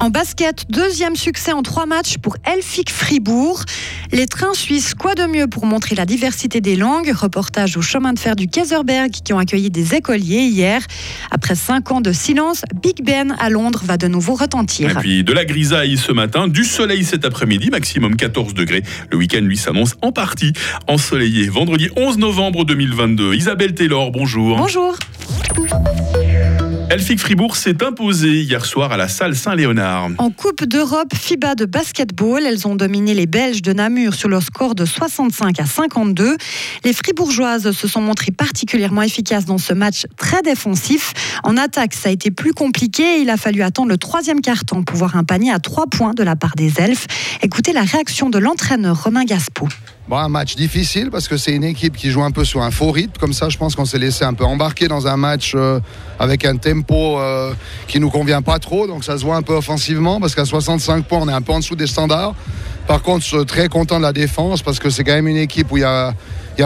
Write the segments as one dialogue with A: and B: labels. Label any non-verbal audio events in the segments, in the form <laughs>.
A: En basket, deuxième succès en trois matchs pour Elfic Fribourg. Les trains suisses, quoi de mieux pour montrer la diversité des langues? Reportage au chemin de fer du Kaiserberg qui ont accueilli des écoliers hier. Après cinq ans de silence, Big Ben à Londres va de nouveau retentir.
B: Et puis de la grisaille ce matin, du soleil cet après-midi, maximum 14 degrés. Le week-end lui s'annonce en partie ensoleillé. Vendredi 11 novembre 2022. Isabelle Taylor, bonjour.
A: Bonjour.
B: Elfic Fribourg s'est imposé hier soir à la salle Saint-Léonard.
A: En Coupe d'Europe FIBA de basketball, elles ont dominé les Belges de Namur sur leur score de 65 à 52. Les Fribourgeoises se sont montrées particulièrement efficaces dans ce match très défensif. En attaque, ça a été plus compliqué. Il a fallu attendre le troisième quart-temps pour voir un panier à trois points de la part des Elfes. Écoutez la réaction de l'entraîneur Romain Gaspo.
C: Un match difficile parce que c'est une équipe qui joue un peu sur un faux rythme. Comme ça, je pense qu'on s'est laissé un peu embarquer dans un match euh, avec un tempo euh, qui nous convient pas trop. Donc ça se voit un peu offensivement parce qu'à 65 points, on est un peu en dessous des standards. Par contre, je suis très content de la défense parce que c'est quand même une équipe où il y a,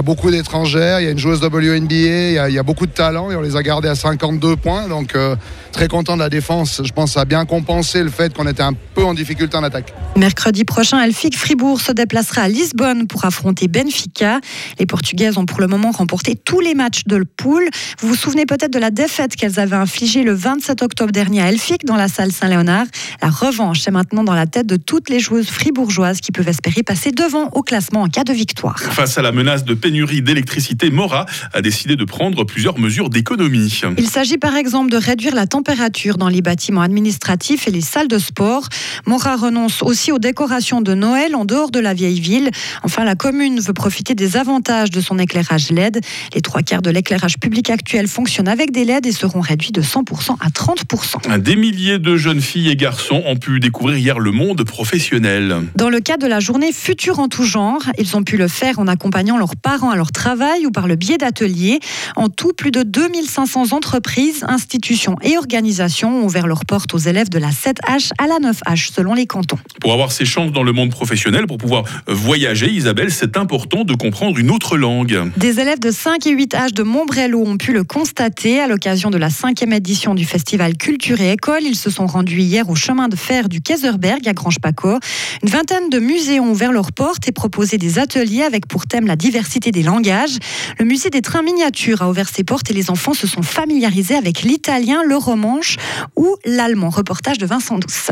C: beaucoup d'étrangères, il y a une joueuse WNBA, il y, a, beaucoup de talent et on les a gardés à 52 points. Donc euh, très content de la défense. Je pense que ça a bien compensé le fait qu'on était un peu en difficulté en attaque.
A: Mercredi prochain, Elfic Fribourg se déplacera à Lisbonne pour affronter Benfica. Les Portugaises ont pour le moment remporté tous les matchs de le pool. Vous vous souvenez peut-être de la défaite qu'elles avaient infligée le 27 octobre dernier à Elfic dans la salle Saint-Léonard. La revanche est maintenant dans la tête de toutes les joueuses fribourgeoises qui peuvent espérer passer devant au classement en cas de victoire.
B: Face à la menace de pénurie d'électricité, Mora a décidé de prendre plusieurs mesures d'économie.
A: Il s'agit par exemple de réduire la température dans les bâtiments administratifs et les salles de sport. Mora renonce aussi aux décorations de Noël en dehors de la vieille ville. Enfin, la commune veut profiter des avantages de son éclairage LED. Les trois quarts de l'éclairage public actuel fonctionnent avec des LED et seront réduits de 100% à 30%.
B: Des milliers de jeunes filles et garçons ont pu découvrir hier le monde professionnel.
A: Dans le cadre de la journée Futur en tout genre, ils ont pu le faire en accompagnant leurs parents à leur travail ou par le biais d'ateliers. En tout, plus de 2500 entreprises, institutions et organisations ont ouvert leurs portes aux élèves de la 7H à la 9H, selon les cantons.
B: Pour avoir ses chances dans le monde professionnel, pour pouvoir voyager, Isabelle, c'est important de comprendre une autre langue.
A: Des élèves de 5 et 8 H de Montbrello ont pu le constater à l'occasion de la cinquième édition du festival Culture et École. Ils se sont rendus hier au chemin de fer du Kaiserberg à Grange-Paco. Une vingtaine de musées ont ouvert leurs portes et proposé des ateliers avec pour thème la diversité des langages. Le musée des trains miniatures a ouvert ses portes et les enfants se sont familiarisés avec l'italien, le romanche ou l'allemand. Reportage de Vincent Douce.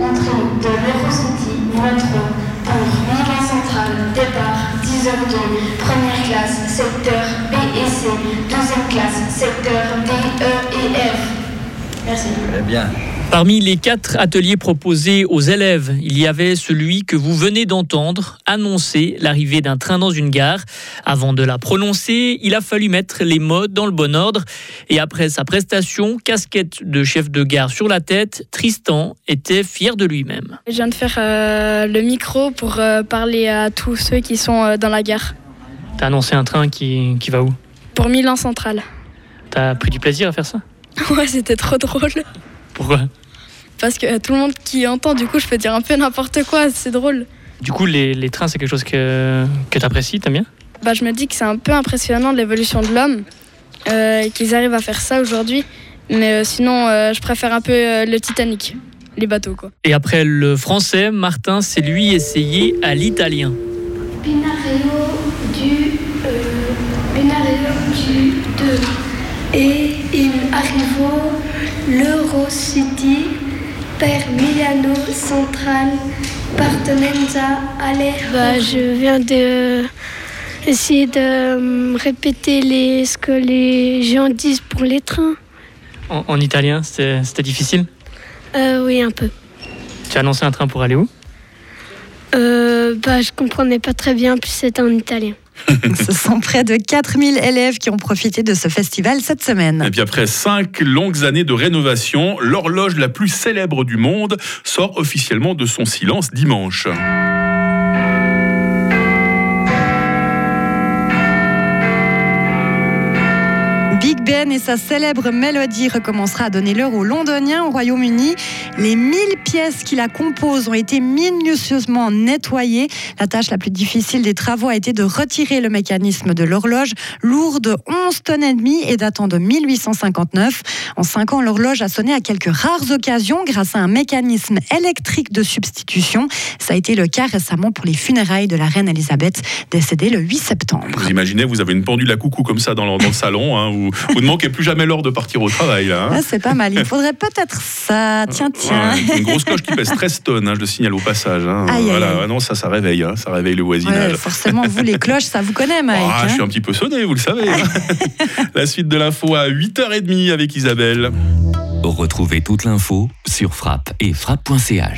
D: Entrée de l'Eurocity, métro pour Milan Central, départ 10h02, première classe, secteur B et C, deuxième classe, secteur D, E et F. Merci.
E: Très bien.
F: Parmi les quatre ateliers proposés aux élèves, il y avait celui que vous venez d'entendre annoncer l'arrivée d'un train dans une gare. Avant de la prononcer, il a fallu mettre les mots dans le bon ordre. Et après sa prestation, casquette de chef de gare sur la tête, Tristan était fier de lui-même.
G: Je viens de faire euh, le micro pour euh, parler à tous ceux qui sont euh, dans la gare.
F: T'as annoncé un train qui, qui va où?
G: Pour Milan Central.
F: T'as pris du plaisir à faire ça? <laughs>
G: Ouais, c'était trop drôle.
F: Pourquoi
G: Parce que tout le monde qui entend, du coup, je peux dire un peu n'importe quoi, c'est drôle.
F: Du coup, les, les trains, c'est quelque chose que, que t'apprécies, t'aimes bien
G: Bah, je me dis que c'est un peu impressionnant l'évolution de l'homme, euh, qu'ils arrivent à faire ça aujourd'hui. Mais euh, sinon, euh, je préfère un peu euh, le Titanic, les bateaux, quoi.
F: Et après le français, Martin s'est lui essayé à l'italien.
D: Du, euh, du 2. Et il arrivo l'Eurocity per Milano Central Partenenza alle
H: Bah, je viens de essayer de euh, répéter les, ce que les gens disent pour les trains.
F: En, en italien, c'était c'était difficile?
H: Euh, oui, un peu.
F: Tu as annoncé un train pour aller où?
H: Euh, bah, je comprenais pas très bien, puis c'était en italien. <laughs>
A: Ce sont près de 4000 élèves qui ont profité de ce festival cette semaine.
B: Et puis après cinq longues années de rénovation, l'horloge la plus célèbre du monde sort officiellement de son silence dimanche.
A: Et sa célèbre mélodie recommencera à donner l'heure aux Londoniens au Royaume-Uni. Les 1000 pièces qui la composent ont été minutieusement nettoyées. La tâche la plus difficile des travaux a été de retirer le mécanisme de l'horloge, lourde 11 tonnes et demie et datant de 1859. En 5 ans, l'horloge a sonné à quelques rares occasions grâce à un mécanisme électrique de substitution. Ça a été le cas récemment pour les funérailles de la reine Elisabeth, décédée le 8 septembre.
B: Vous imaginez, vous avez une pendule à coucou comme ça dans le, dans salon, hein, vous ne manquez plus jamais l'heure de partir au travail. Là, hein.
A: Ah, c'est pas mal. Il faudrait peut-être ça. Tiens, <laughs> tiens.
B: Ouais, une grosse cloche qui pèse <laughs> 13 tonnes, hein, je le signale au passage. hein.
A: Aïe,
B: voilà.
A: aïe.
B: Ah Non, ça, ça réveille, hein, ça réveille le voisinage.
A: Ouais, forcément, vous, les cloches, ça vous connaît, Mike.
B: Ah, je
A: hein
B: suis un petit peu sonné, vous le savez. <laughs> La suite de l'info à 8h30 avec Isabelle.
E: Retrouvez toute l'info sur frappe et frappe.ch.